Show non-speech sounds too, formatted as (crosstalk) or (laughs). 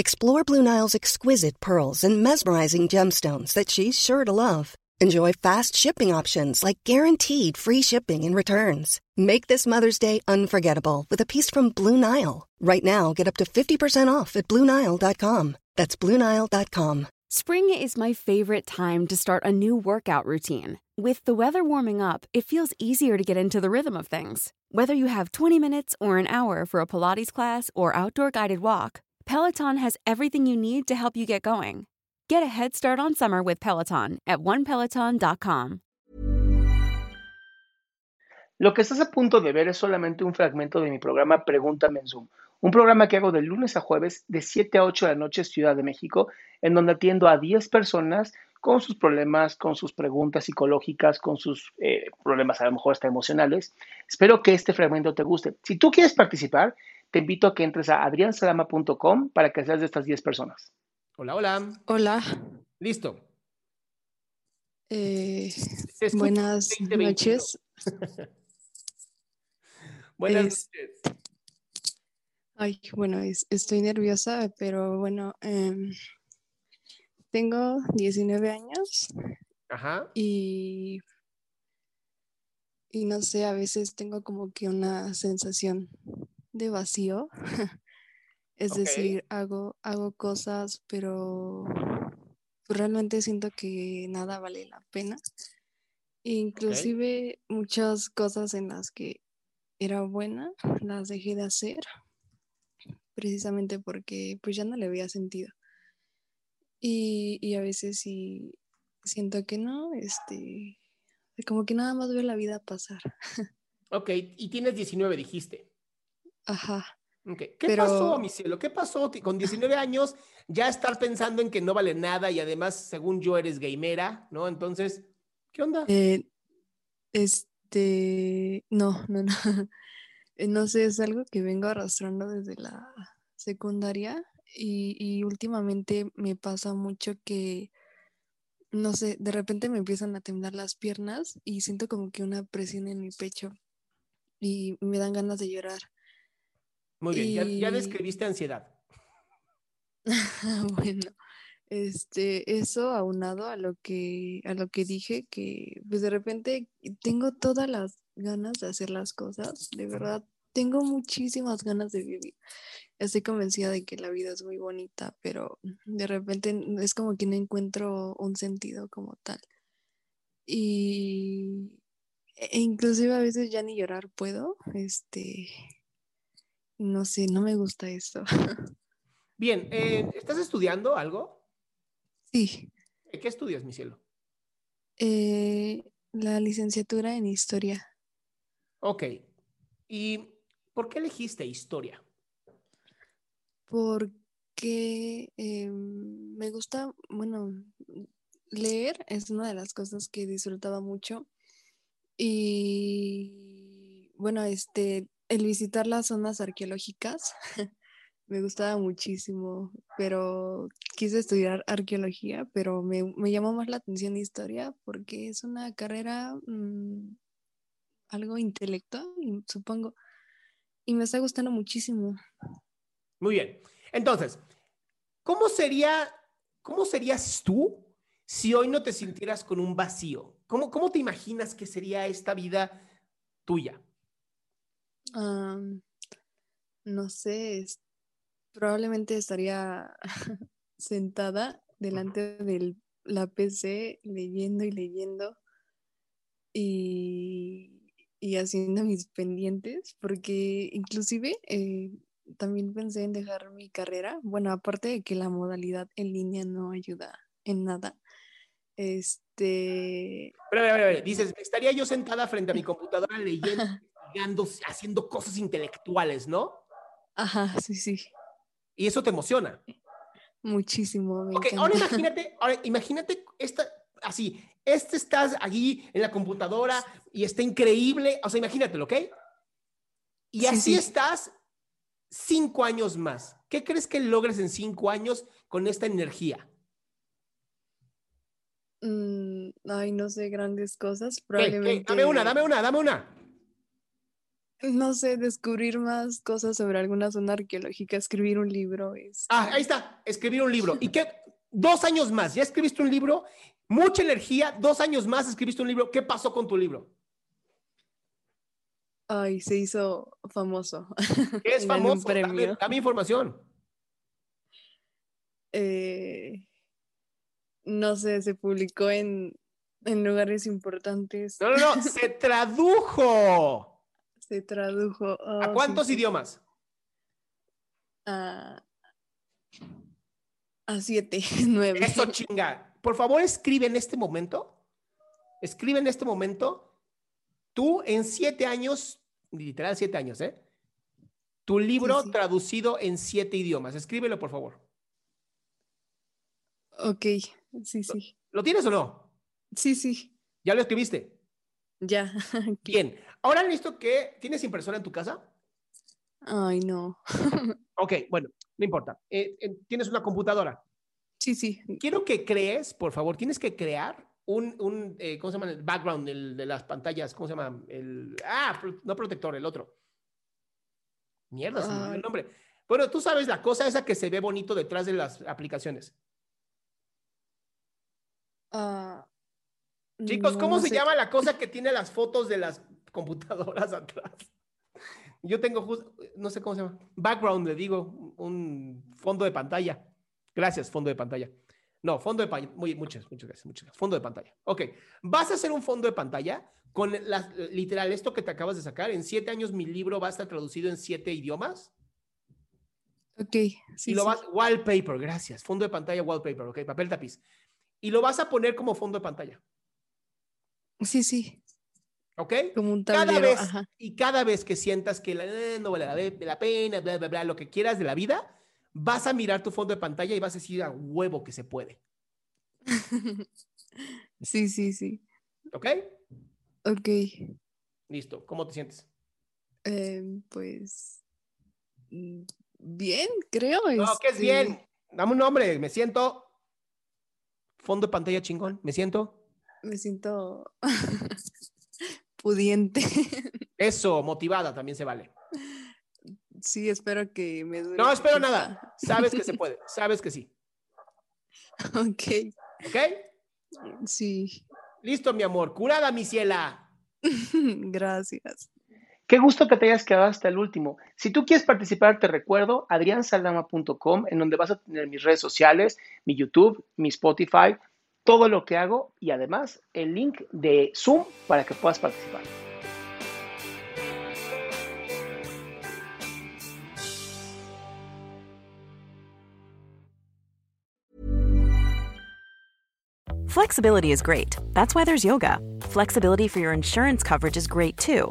Explore Blue Nile's exquisite pearls and mesmerizing gemstones that she's sure to love. Enjoy fast shipping options like guaranteed free shipping and returns. Make this Mother's Day unforgettable with a piece from Blue Nile. Right now, get up to 50% off at BlueNile.com. That's BlueNile.com. Spring is my favorite time to start a new workout routine. With the weather warming up, it feels easier to get into the rhythm of things. Whether you have 20 minutes or an hour for a Pilates class or outdoor guided walk, Peloton has everything you need to help you get going. Get a head start on summer with Peloton at onepeloton.com. Lo que estás a punto de ver es solamente un fragmento de mi programa Pregúntame en Zoom, un programa que hago de lunes a jueves de 7 a 8 de la noche Ciudad de México, en donde atiendo a 10 personas con sus problemas, con sus preguntas psicológicas, con sus eh, problemas a lo mejor hasta emocionales. Espero que este fragmento te guste. Si tú quieres participar, te invito a que entres a adriansalama.com para que seas de estas 10 personas. Hola, hola. Hola. Listo. Eh, buenas noches. (laughs) buenas Es- noches. Ay, bueno, es- estoy nerviosa, pero bueno, em, tengo 19 años Ajá. y, y no sé, a veces tengo como que una sensación de vacío. (laughs) Es decir, hago, hago cosas, pero pues, realmente siento que nada vale la pena. Inclusive muchas cosas en las que era buena, las dejé de hacer, precisamente porque pues ya no le veía sentido. Y, y a veces sí siento que no, este, como que nada más veo la vida pasar. (laughs) Ok, y tienes 19, dijiste. Ajá. ¿Qué Pero- pasó, mi cielo? ¿Qué pasó? Con 19 años ya estar pensando en que no vale nada y además, según yo, eres gamera, ¿no? Entonces, ¿qué onda? Eh, este, no, no, no. (laughs) Eh, No sé, es algo que vengo arrastrando desde la secundaria y, y últimamente me pasa mucho que, no sé, de repente me empiezan a temblar las piernas y siento como que una presión en mi pecho y me dan ganas de llorar. Muy bien, ya, ya describiste ansiedad. (laughs) Bueno, este, eso aunado a lo que, a lo que dije, que pues de repente tengo todas las ganas de hacer las cosas, de verdad, tengo muchísimas ganas de vivir. Estoy convencida de que la vida es muy bonita, pero de repente es como que no encuentro un sentido como tal. Y e inclusive a veces ya ni llorar puedo, este, no sé, no me gusta eso. (laughs) Bien, eh, ¿estás estudiando algo? Sí. ¿Qué estudias, mi cielo? Eh, la licenciatura en historia, Ok. ¿Y por qué elegiste historia? porque em, me gusta, bueno, leer es una de las cosas que disfrutaba mucho y bueno, este, el visitar las zonas arqueológicas (laughs) me gustaba muchísimo, pero quise estudiar arqueología, pero me, llamó más la atención historia porque es una carrera mm, algo intelectual, supongo, y me está gustando muchísimo. Muy bien. Entonces, ¿cómo sería, cómo serías tú si hoy no te sintieras con un vacío? ¿Cómo, cómo te imaginas que sería esta vida tuya? Am, no sé, es- probablemente estaría (laughs) sentada delante de la PC leyendo y leyendo y, y haciendo mis pendientes, porque inclusive eh, también pensé en dejar mi carrera. Bueno, aparte de que la modalidad en línea no ayuda en nada. Este, Pero, a ver, a ver, a ver, dices, estaría yo sentada frente a mi computadora leyendo, (laughs) investigando, haciendo cosas intelectuales, ¿no? ajá, sí, sí. Y eso te emociona. Muchísimo. Me Ok, encanta. ahora (laughs) imagínate, ahora imagínate esta, así, este estás allí en la computadora y está increíble, o sea, imagínatelo, ¿ok? Y Sí, así sí. estás cinco años más. ¿Qué crees que logres en cinco años con esta energía? Mm, ay, no sé, grandes cosas. Probablemente. Dame una, dame una, dame una. No sé, descubrir más cosas sobre alguna zona arqueológica, escribir un libro es. Ah, ahí está, escribir un libro. (laughs) ¿Y qué? Dos años más, ya escribiste un libro, mucha energía, dos años más escribiste un libro. ¿Qué pasó con tu libro? Ay, se hizo famoso. (laughs) ¿Qué es (laughs) famoso? Dame, dame información. Eh, no sé, se publicó en, en lugares importantes. No, no, no, se tradujo. Se tradujo. ¿A oh, cuántos sí, idiomas? A, a siete, (laughs) nueve. Eso chinga. Por favor, escribe en este momento. Escribe en este momento. Tú en siete años, literal siete años, ¿eh? Tu libro sí. traducido en siete idiomas. Escríbelo, por favor. Ok, sí, sí. ¿Lo tienes o no? Sí, sí. ¿Ya lo escribiste? Ya. (laughs) Bien. Ahora listo que tienes impresora en tu casa. Ay, no. (laughs) Ok, bueno, no importa. Eh, eh, tienes una computadora. Sí, sí. Quiero que crees, por favor, tienes que crear un, un eh, ¿cómo se llama? El background el de las pantallas, ¿cómo se llama? El, ah, pro- no protector, el otro. Mierda, se me el nombre. Bueno, tú sabes la cosa esa que se ve bonito detrás de las aplicaciones. Ah, Chicos, ¿cómo no se sé. llama la cosa que tiene las fotos de las computadoras (laughs) atrás? Yo tengo justo, no sé cómo se llama. Background, le digo, un fondo de pantalla. Gracias, fondo de pantalla. No, fondo de pantalla. Muy, muchas, muchas gracias, muchas gracias. Fondo de pantalla. Ok. Vas a hacer un fondo de pantalla con las, literal, esto que te acabas de sacar. En siete años mi libro va a estar traducido en siete idiomas. Ok, sí, y lo sí. vas, wallpaper, gracias. Fondo de pantalla, wallpaper, ok, papel tapiz. Y lo vas a poner como fondo de pantalla. Sí, sí. ¿Ok? Como un cada vez Ajá. y cada vez que sientas que la- eh, no vale la, pena, bla, bla, bla, lo que quieras de la vida, vas a mirar tu fondo de pantalla y vas a decir a huevo que se puede. (laughs) Sí, sí, sí. ¿Ok? Ok. Listo. ¿Cómo te sientes? em, pues. Bien, creo. No, que es este, bien. Dame un nombre. Me siento. Fondo de pantalla chingón. Me siento. Me siento (laughs) pudiente. (laughs) Eso, motivada también se vale. Sí, espero que me dure. No espero nada. Sabes que se puede. (laughs) Sabes que sí. Ok, ¿Ok? sí. Listo, mi amor. Curada, mi ciela. (laughs) Gracias. Qué gusto que te hayas quedado hasta el último. Si tú quieres participar, te recuerdo adriansaldama.com, en donde vas a tener mis redes sociales, mi YouTube, mi Spotify, todo lo que hago y además el link de Zoom para que puedas participar. Flexibility is great. That's why there's yoga. Flexibility for your insurance coverage is great too.